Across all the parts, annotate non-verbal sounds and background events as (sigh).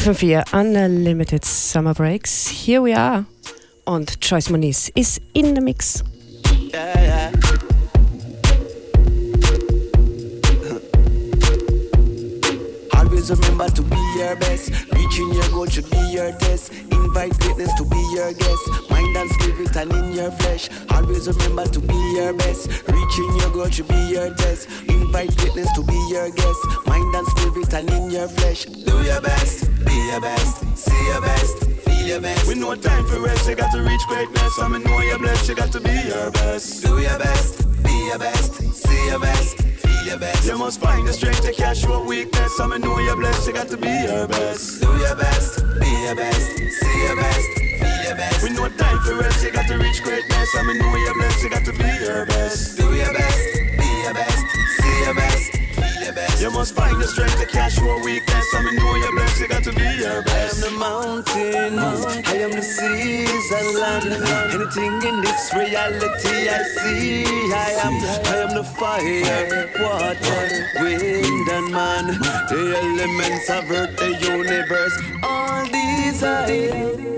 FM4 Unlimited Summer Breaks. Here we are. Und Joyce Muniz is in the mix. Yeah, yeah. Remember to be your best. Reaching your goal should be your test. Invite greatness to be your guest. Mind and spirit and in your flesh. Always remember to be your best. Reaching your goal should be your test. Invite greatness to be your guest. Mind and spirit and in your flesh. Do your best, be your best, see your best. Feel your best. We no time for rest, you got to reach greatness. I mean, know you're blessed, you got to be your best. Do your best, be your best, see your best your best. You must find the strength to catch your weakness. I mean, know you're blessed, you got to be your best. Do your best, be your best, see your best, feel your best. We no time for rest, you got to reach greatness. I mean, know you're blessed, you got to be your best. Do your best, be your best, see your best. You must find the strength to cash your weakness. I mean, know you're blessed, you got to be your best. I am the mountain, I am the seas and land. Anything in this reality I see, I am. I am the fire, water, wind, and man. The elements of earth, the universe. All these I.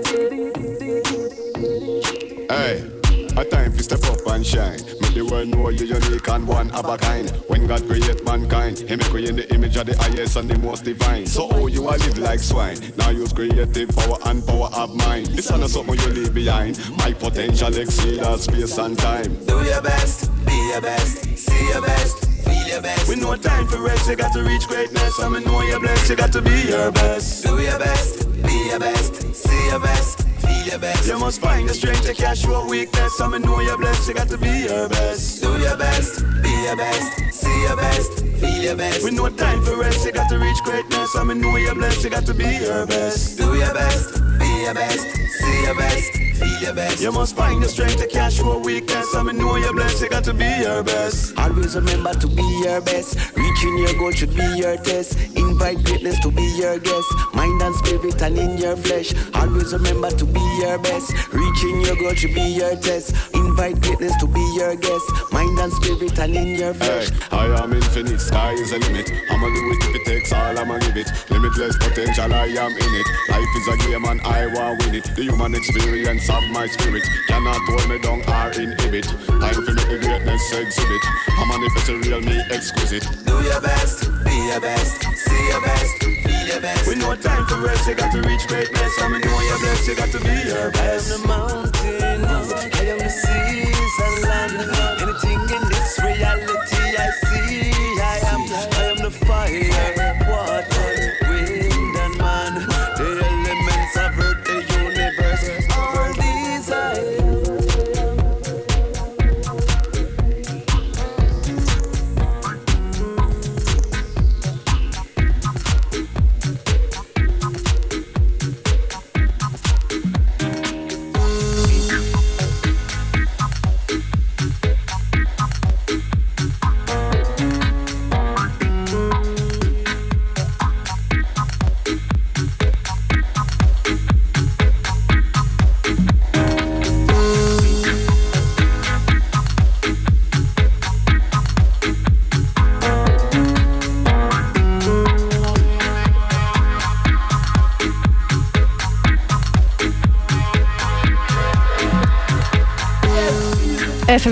Hey. A time to step up and shine. Make the world know you're unique and one of a kind. When God create mankind, He make you in the image of the highest and the most divine. So oh, you are live like swine. Now use creative power and power of mind. This is not something you leave behind. My potential exceeds space and time. Do your best, be your best, see your best. Feel your best. We no time for rest, you got to reach greatness. I mean, know you're blessed, you got to be your best. Do your best, be your best, see your best feel your best. You must find the strength to cash your weakness. I mean, know you're blessed, you got to be your best. Do your best, be your best, see your best, feel your best. With no time for rest, you got to reach greatness. I mean, know you're blessed, you got to be your best. Do your best, be your best, see your best. Feel your best. You must find the strength to cash your weakness. I mean, know you're blessed, you got to be your best. Always remember to be your best. Reaching your goal should be your test. Invite greatness to be your guest. Mind and spirit and in your flesh. Always remember to be your best. Reaching your goal should be your test. Invite greatness to be your guest. Mind and spirit and in your flesh. Hey, I am infinite, sky is the limit. I'ma do it if it takes all, I'ma give it. Limitless potential, I am in it. Life is a game and I want win it. The human experience of my spirit cannot hold me down or inhibit. Time for me the greatness exhibit. I manifest a real me exquisite. Do your best, be your best, see your best, feel your best. We no time for rest, you got to reach greatness. I mean, know you're blessed, you got to be your best. I am the mountain, I am the seas and land. Anything in this reality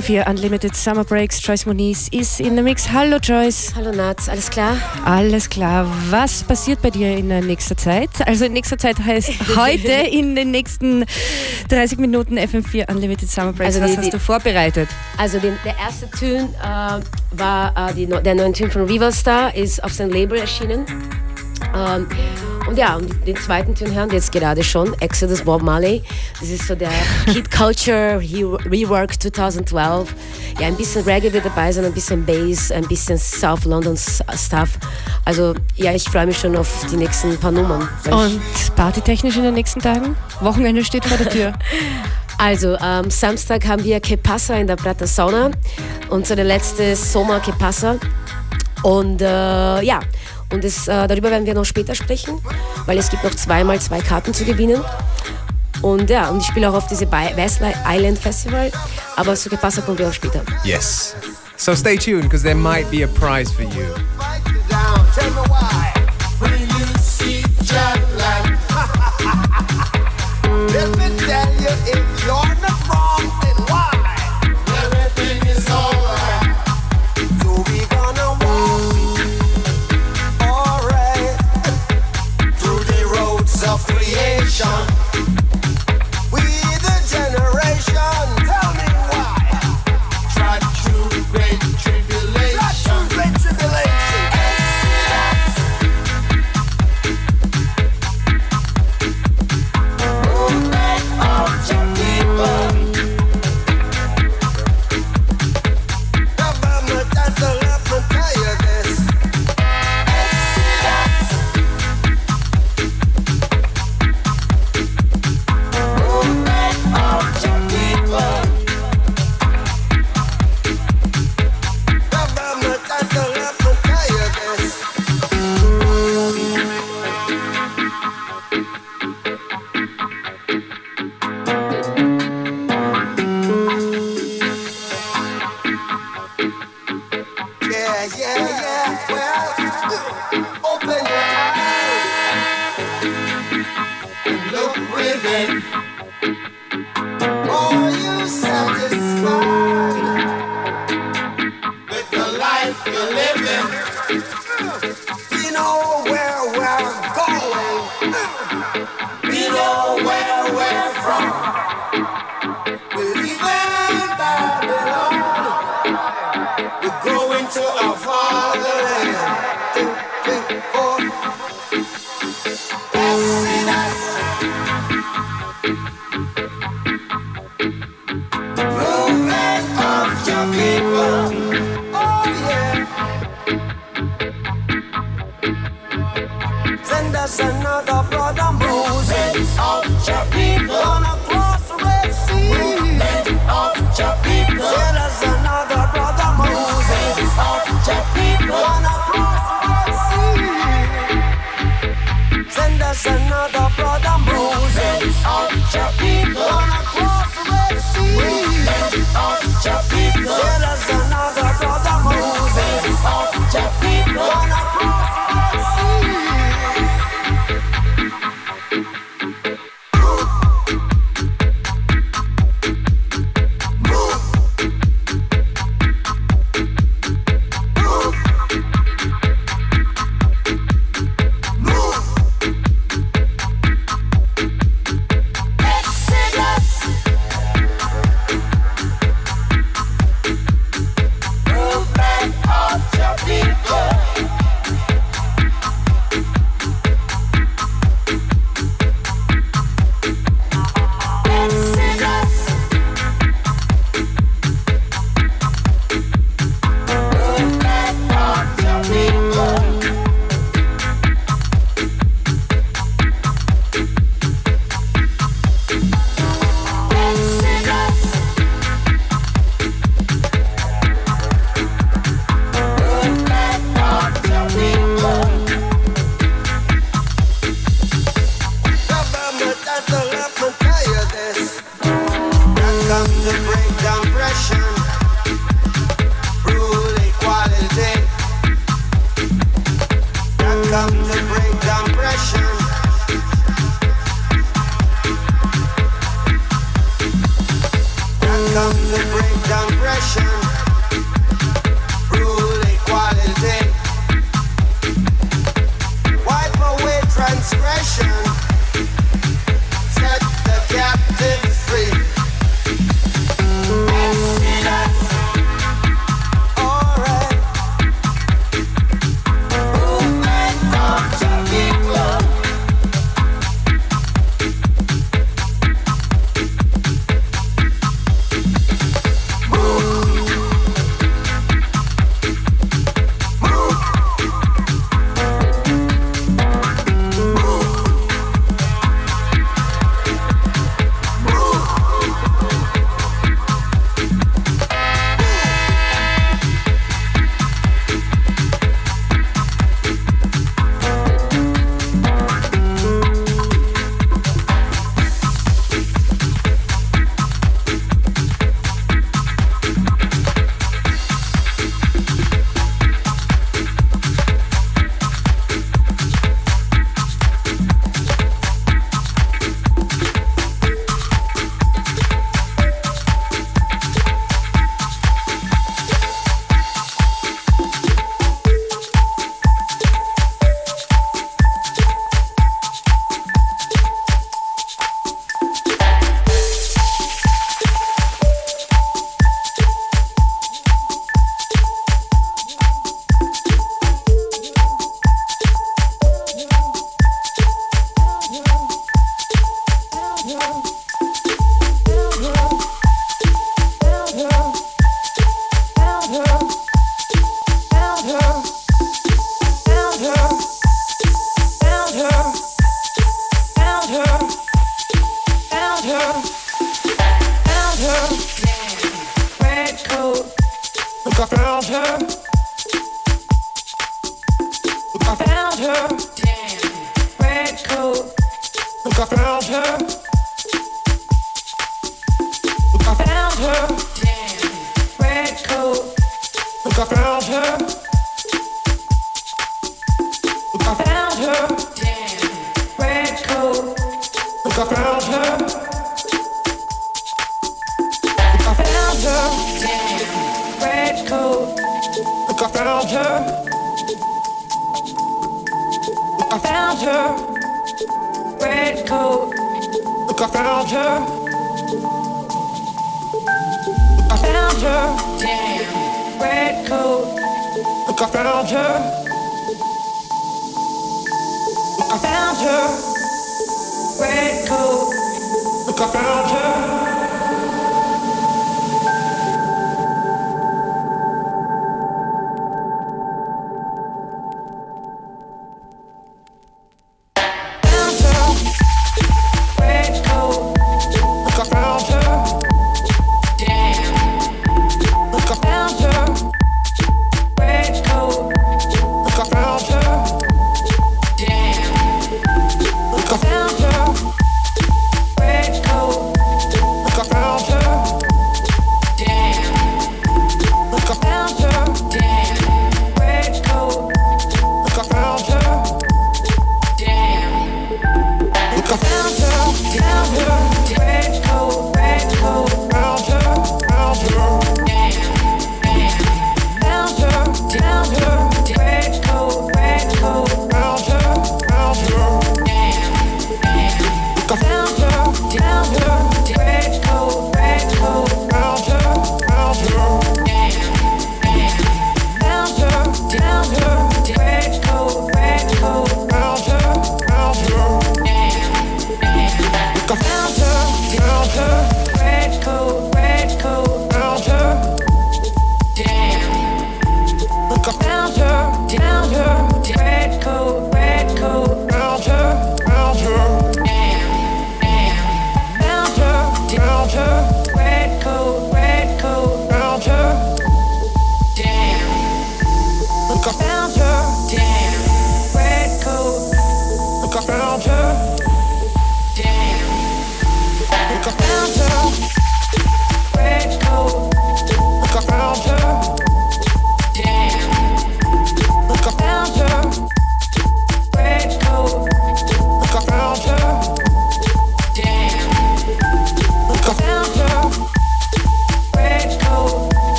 FM4 Unlimited Summer Breaks. Joyce Moniz ist in the Mix. Hallo Joyce. Hallo Nats, alles klar? Alles klar. Was passiert bei dir in nächster Zeit? Also in nächster Zeit heißt (laughs) heute in den nächsten 30 Minuten FM4 Unlimited Summer Breaks. Also Was die, hast du vorbereitet? Also die, der erste Tune äh, war äh, die, der neue Tune von Rival Star, ist auf seinem Label erschienen. Ähm, und ja, und den zweiten Tune hören wir jetzt gerade schon, Exodus Bob Marley. Das ist so der (laughs) Kid Culture Rework 2012. Ja, ein bisschen Reggae wird dabei sein, ein bisschen Bass, ein bisschen South London Stuff. Also ja, ich freue mich schon auf die nächsten paar Nummern. Und partytechnisch in den nächsten Tagen? Wochenende steht vor der Tür. (laughs) Also am Samstag haben wir Que Passa in der Prata Sauna, unsere letzte Sommer Que Passa. Und äh, ja, und es, äh, darüber werden wir noch später sprechen, weil es gibt noch zweimal zwei Karten zu gewinnen. Und ja, und ich spiele auch auf diese Westlife Island Festival, aber zu Gepassa kommen wir auch später. Yes. So stay tuned, because there might be a prize for you. Let me tell you, if you're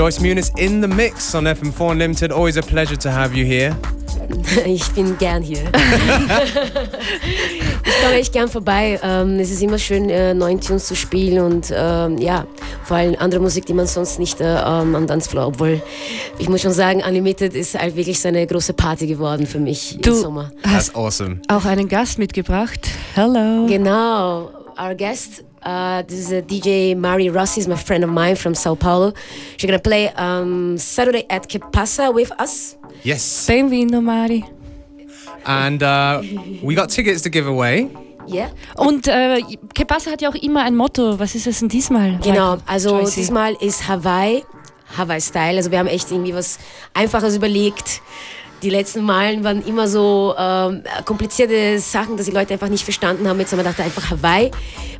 Joyce Muniz in the mix on FM4 Unlimited. Always a pleasure to have you here. (laughs) Ich bin gern hier. (laughs) ich komme echt gern vorbei. Ähm, es ist immer schön, äh, neuen Tunes zu spielen und ähm, ja, vor allem andere Musik, die man sonst nicht äh, ähm, am Dancefloor, obwohl ich muss schon sagen, Unlimited ist halt wirklich so eine große Party geworden für mich du im Sommer. That's awesome. Auch einen Gast mitgebracht. Hello. Genau, our guest Uh, this is a DJ Mari Rossi, is my friend of mine from Sao Paulo. She's gonna play um, Saturday at Que Pasa with us. Yes. Benvino, Mari. And uh, we got tickets to give away. Yeah. Und äh, Que Pasa hat ja auch immer ein Motto. Was ist es denn diesmal? Genau, also Joycey? diesmal ist Hawaii, Hawaii-Style. Also wir haben echt irgendwie was Einfaches überlegt. Die letzten Malen waren immer so ähm, komplizierte Sachen, dass die Leute einfach nicht verstanden haben. Jetzt haben wir gedacht, einfach Hawaii.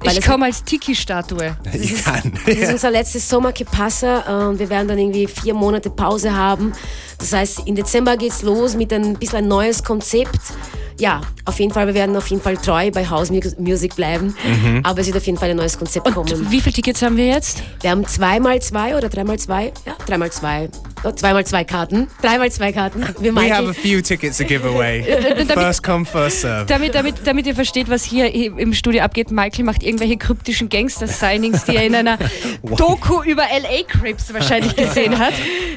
Weil Ich es- komme als Tiki-Statue. You can. Das ist unser letztes Sommer que pasa äh, und wir werden dann irgendwie vier Monate Pause haben. Das heißt, im Dezember geht's los mit ein bisschen ein neues Konzept. Ja, auf jeden Fall, wir werden auf jeden Fall treu bei House Mu- Music bleiben. Aber es wird auf jeden Fall ein neues Konzept kommen. Und wie viele Tickets haben wir jetzt? Wir haben zweimal zwei oder dreimal zwei. Ja, dreimal zwei. Oh, zweimal zwei Karten. Dreimal zwei Karten. (laughs) Wir We have a few tickets to give away. (laughs) First come, first serve. Damit, damit, damit ihr versteht, was hier im Studio abgeht, Michael macht irgendwelche kryptischen Gangster-Signings, die er in einer (laughs) Doku über LA Crips wahrscheinlich gesehen hat.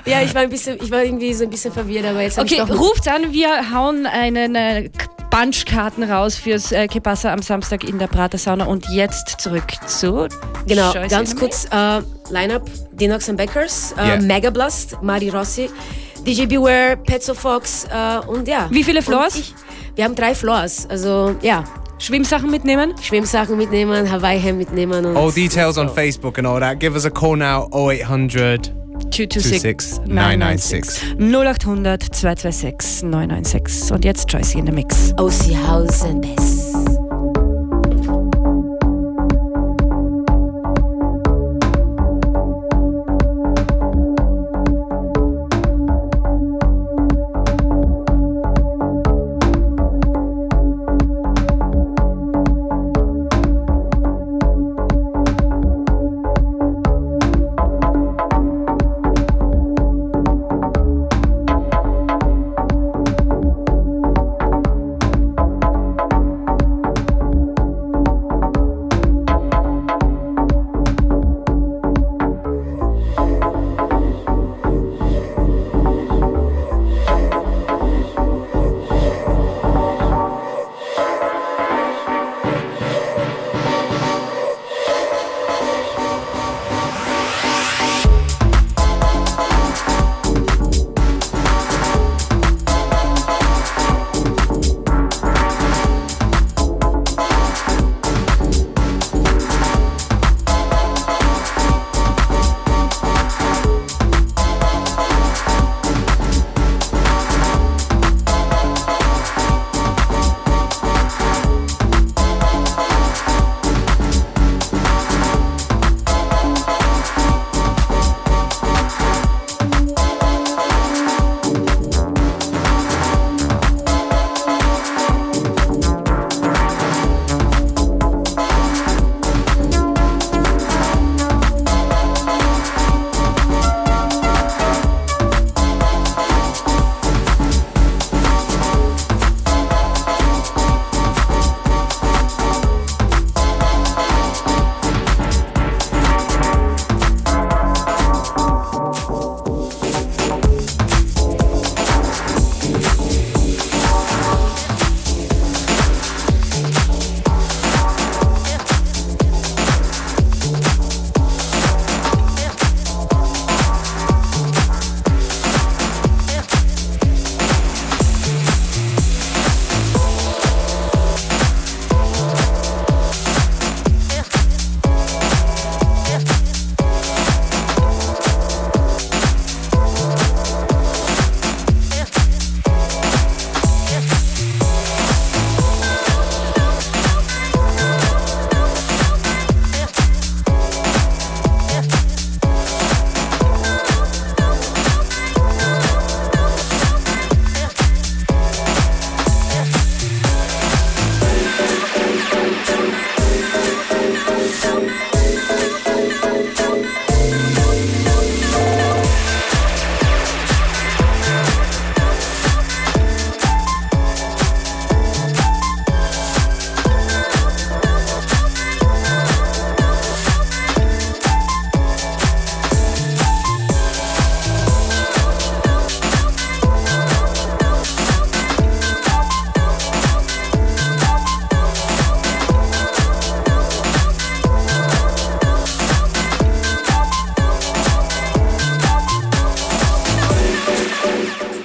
Ja, ich war ein bisschen, ich war irgendwie so ein bisschen verwirrt, aber jetzt hab Okay, ich doch ruft an, wir hauen einen äh, Bunchkarten raus fürs äh, Pasa am Samstag in der Prater Sauna und jetzt zurück zu Genau, Joyce ganz kurz äh, Line-Up, Dinox and Beckers, äh, Yeah. Mega Blast, Mari Rossi, DJ Beware, Petzo Fox äh, und ja. Wie viele Floors? Ich, wir haben drei Floors, also ja, Schwimmsachen mitnehmen. Schwimmsachen mitnehmen, Hawaii-Hemd mitnehmen und All details on Facebook and all that. Give us a call now 0800 226 996. 0800 226 996. Und jetzt Joyce in the Mix. OC House and Bass.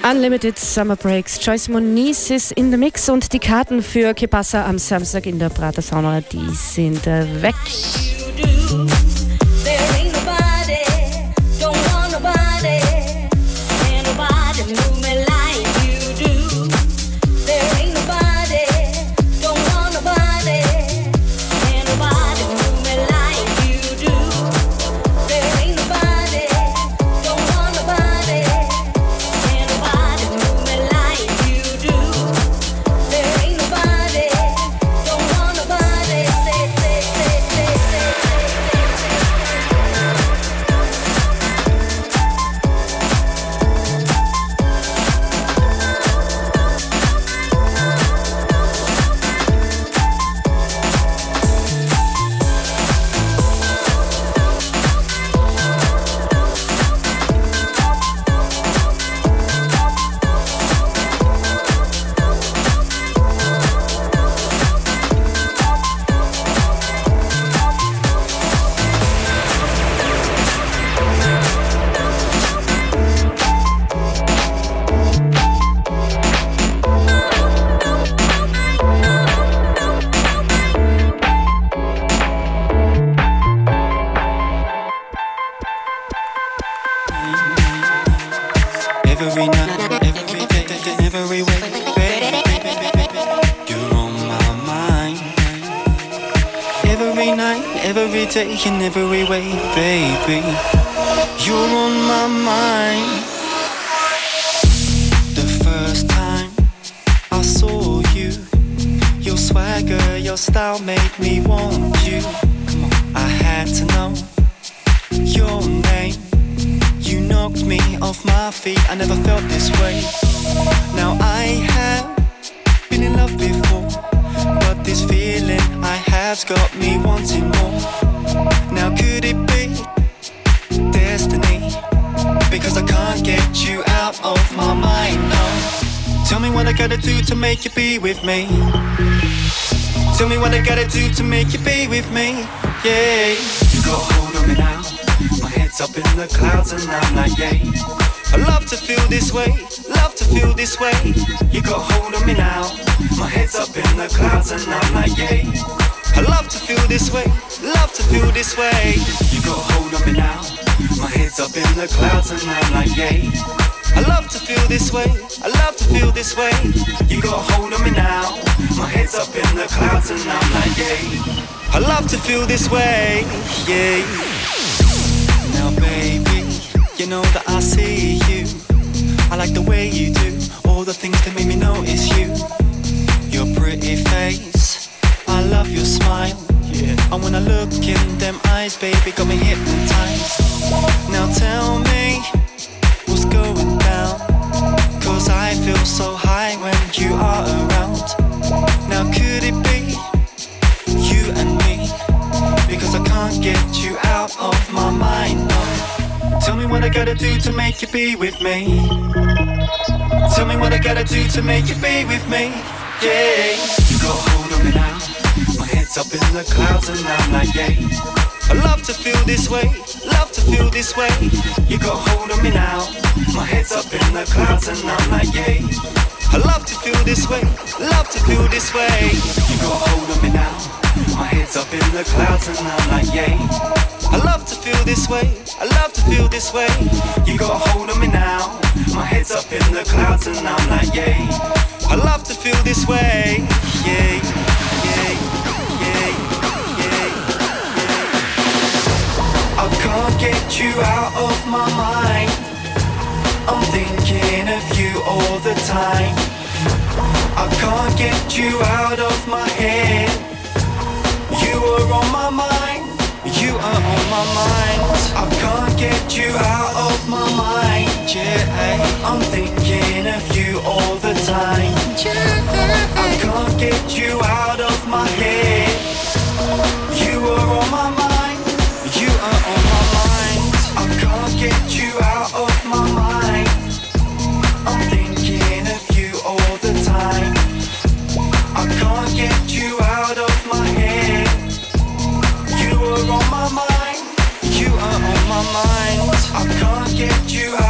Unlimited Summer Breaks. Joyce Moniz ist in the mix und die Karten für Kepassa am Samstag in der Pratersauna, die sind äh, weg. style made me want you. I had to know your name. You knocked me off my feet. I never felt this way. Now I have been in love before, but this feeling I have's got me wanting more. Now could it be destiny? Because I can't get you out of my mind. No. Tell me what I gotta do to make you be with me. Tell me what I gotta do to make you be with me, yeah. You go hold on me now. My head's up in the clouds and I'm like, yeah. I love to feel this way, love to feel this way. You go hold on me now. My head's up in the clouds and I'm like, yeah. I love to feel this way, love to feel this way. You go hold on me now. My head's up in the clouds and I'm like, yeah. I love to feel this way, I love to feel this way. You got a hold of me now. My head's up in the clouds and I'm like, yeah. I love to feel this way, yeah. Now, baby, you know that I see you. I like the way you do all the things that make me notice you. Your pretty face, I love your smile. Yeah. And when I look in them eyes, baby, got me hypnotized. Now tell me what's going down. Cause I feel so high when you are around. Now could it be you and me? Because I can't get you out of my mind. No. Tell me what I gotta do to make you be with me. Tell me what I gotta do to make you be with me. Yeah. You got hold on me now. My head's up in the clouds and I'm like, yeah. I love to feel this way, love to feel this way. You got hold of me now. My head's up in the clouds and I'm like, yay. I love to feel this way, love to feel this way. You got hold of me now. My head's up in the clouds and I'm like, yay. I love to feel this way, I love to feel this way. You got hold of me now. My head's up in the clouds and I'm like, yay. I love to feel this way, yay. can't get you out of my mind. I'm thinking of you all the time. I can't get you out of my head. You are on my mind. You are on my mind. I can't get you out of my mind. Yeah. I'm thinking of you all the time. I can't get you out of my head. I can't get you out.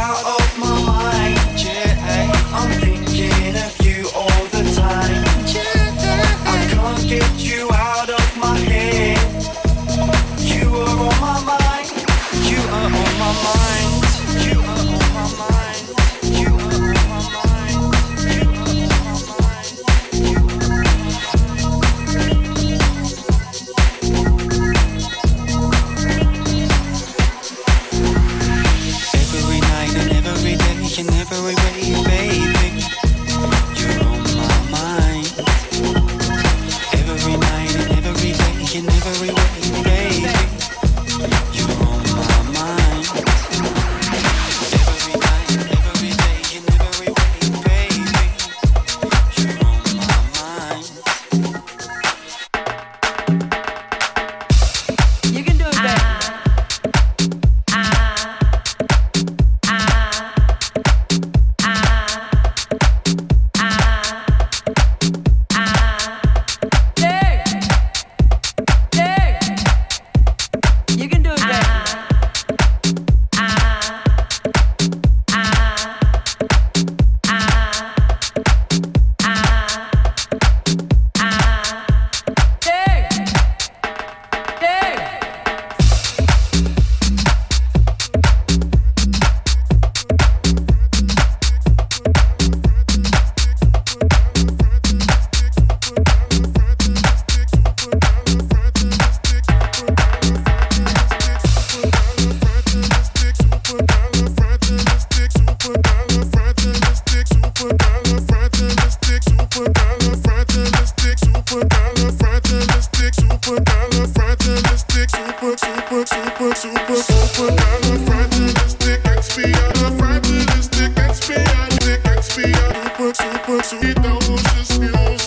Music.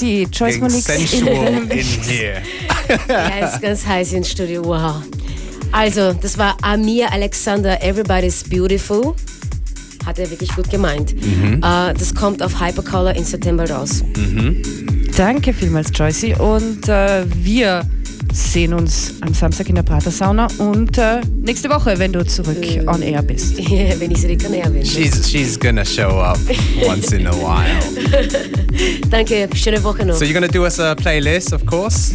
Juicy, Choice Monique. In here. ja, ist ganz heiß ins Studio, wow. Also, das war Amir Alexander, Everybody's Beautiful. Hat er wirklich gut gemeint. Mhm. Uh, das kommt auf Hypercolor in September raus. Mhm. Danke vielmals, Joycey. Und uh, wir sehen uns am Samstag in der Prater Sauna und äh, nächste Woche, wenn du zurück äh, on air bist. (laughs) wenn ich zurück on air bin. She's, she's gonna show up once in a while. (laughs) Danke, schöne Woche noch. So you're gonna do us a playlist, of course?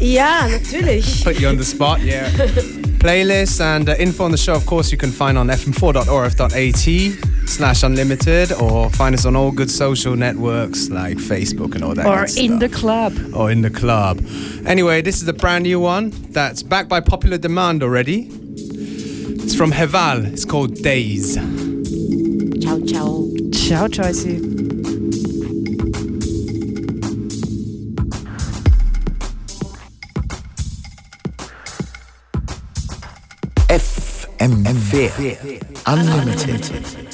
Ja, natürlich. Put you on the spot, yeah. (laughs) playlist and uh, info on the show, of course, you can find on fm4.orf.at slash unlimited or find us on all good social networks like Facebook and all that. Or in the club. Or in the club. Anyway, this is a brand new one that's backed by popular demand already. It's from Heval. It's called Days. Ciao, ciao. Ciao, Joycey. FM4 Unlimited.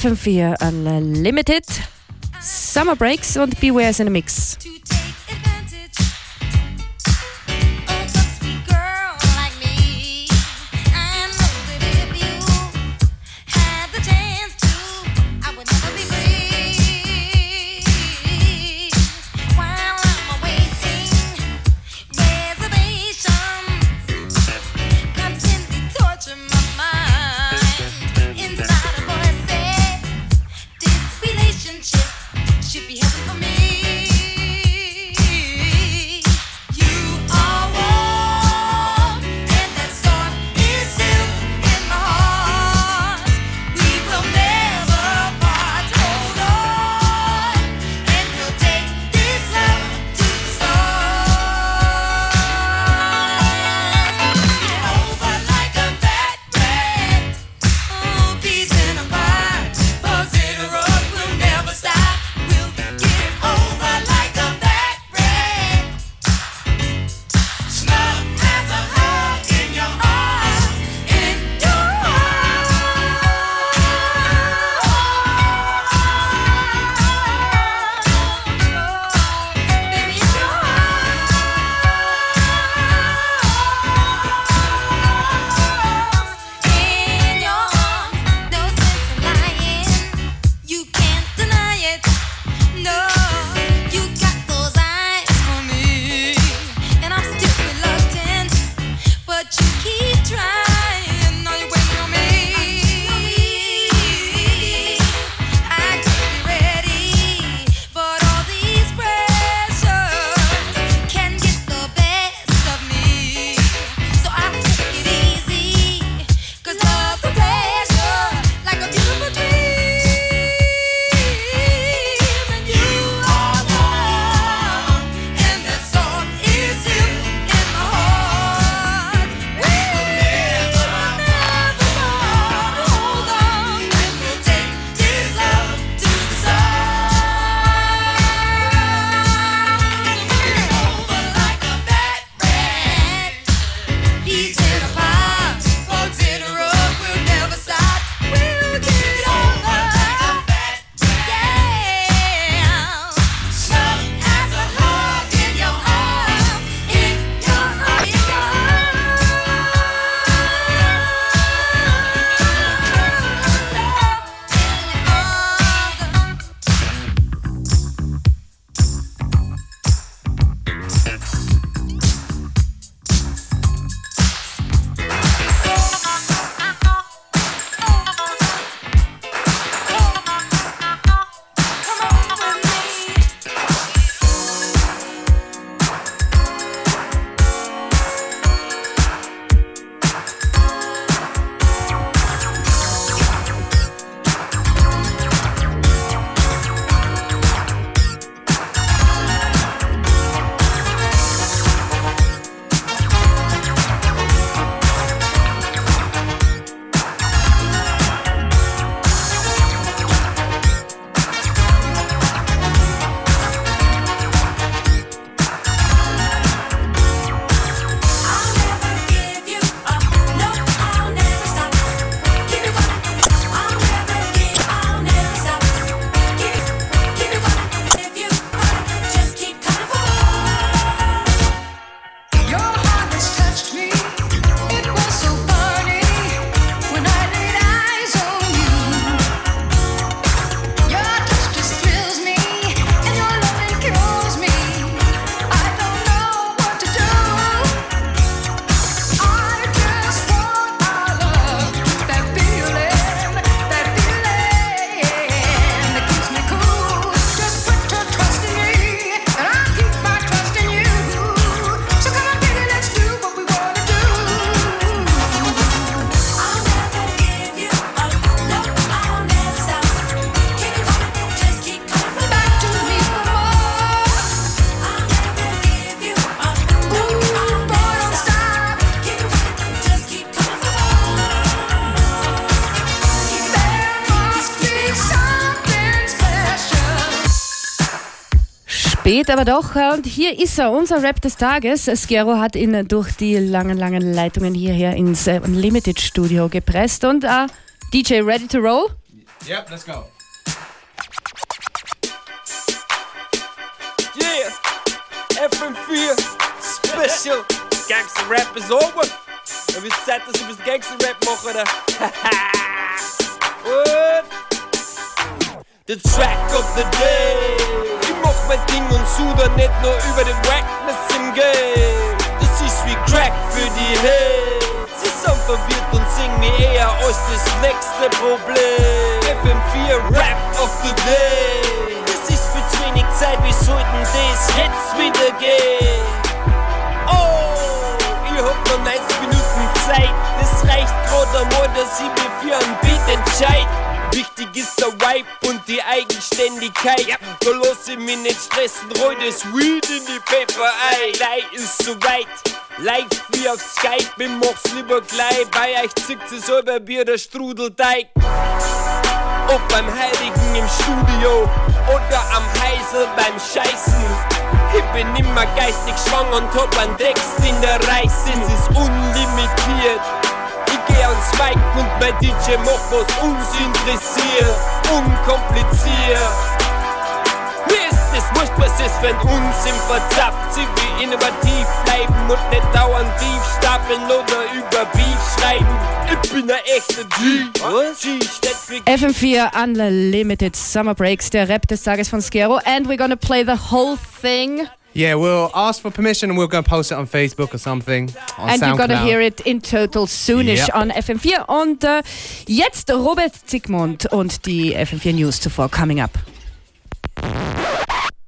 FM4 Unlimited, uh, Summer Breaks und Beware in a Mix. Spät, aber doch. Und hier ist er, unser Rap des Tages. Skero hat ihn durch die langen, langen Leitungen hierher ins äh, Unlimited Studio gepresst. Und uh, DJ, ready to roll? Yep, let's go. Yeah, FM4 Special. Gangster Rap is over. Und wir Zeit, dass ich ein bisschen Gangster Rap mache, oder? (laughs) What? The track of the day. Ding und suder nicht nur über den Wackness im Game. Das ist wie Crack für die Heads. Sie sind verwirrt und singen mir eher aus das nächste Problem. FM4 Rap of the Day. Das ist für zu wenig Zeit, wir sollten das jetzt wieder gehen. Oh, ihr habt noch 90 Minuten Zeit. Das reicht gerade einmal, dass ich mich für ein Beat entscheid. Wichtig ist der Vibe und die Eigenständigkeit. Da lass ich mich nicht stressen, roll das Weed in die Paper ein. Gleich ist soweit, live wie auf Skype. Ich mach's lieber gleich, bei euch zickt es halber Bier der Strudelteig. Ob beim Heiligen im Studio oder am Heisel beim Scheißen. Ich bin immer geistig schwanger und hab einen Text in der Reiß. Es ist unlimitiert. Geh ans und mein DJ macht was uns interessiert. Unkompliziert. Mir ist es wurscht, was ist, wenn uns im verzapft. Sie wie innovativ bleiben und nicht dauernd Beef stapeln oder über Beef schreiben. Ich bin ein echter G. Was? G steht für FM4 Unlimited Summer Breaks, der Rap des Tages von Skero. And we're gonna play the whole thing. Yeah, we'll ask for permission and we're going to post it on Facebook or something. On And you're gonna hear it in total soonish Yep. on FM4. Und äh, uh, jetzt Robert Zygmunt und die FM4 News zuvor coming up.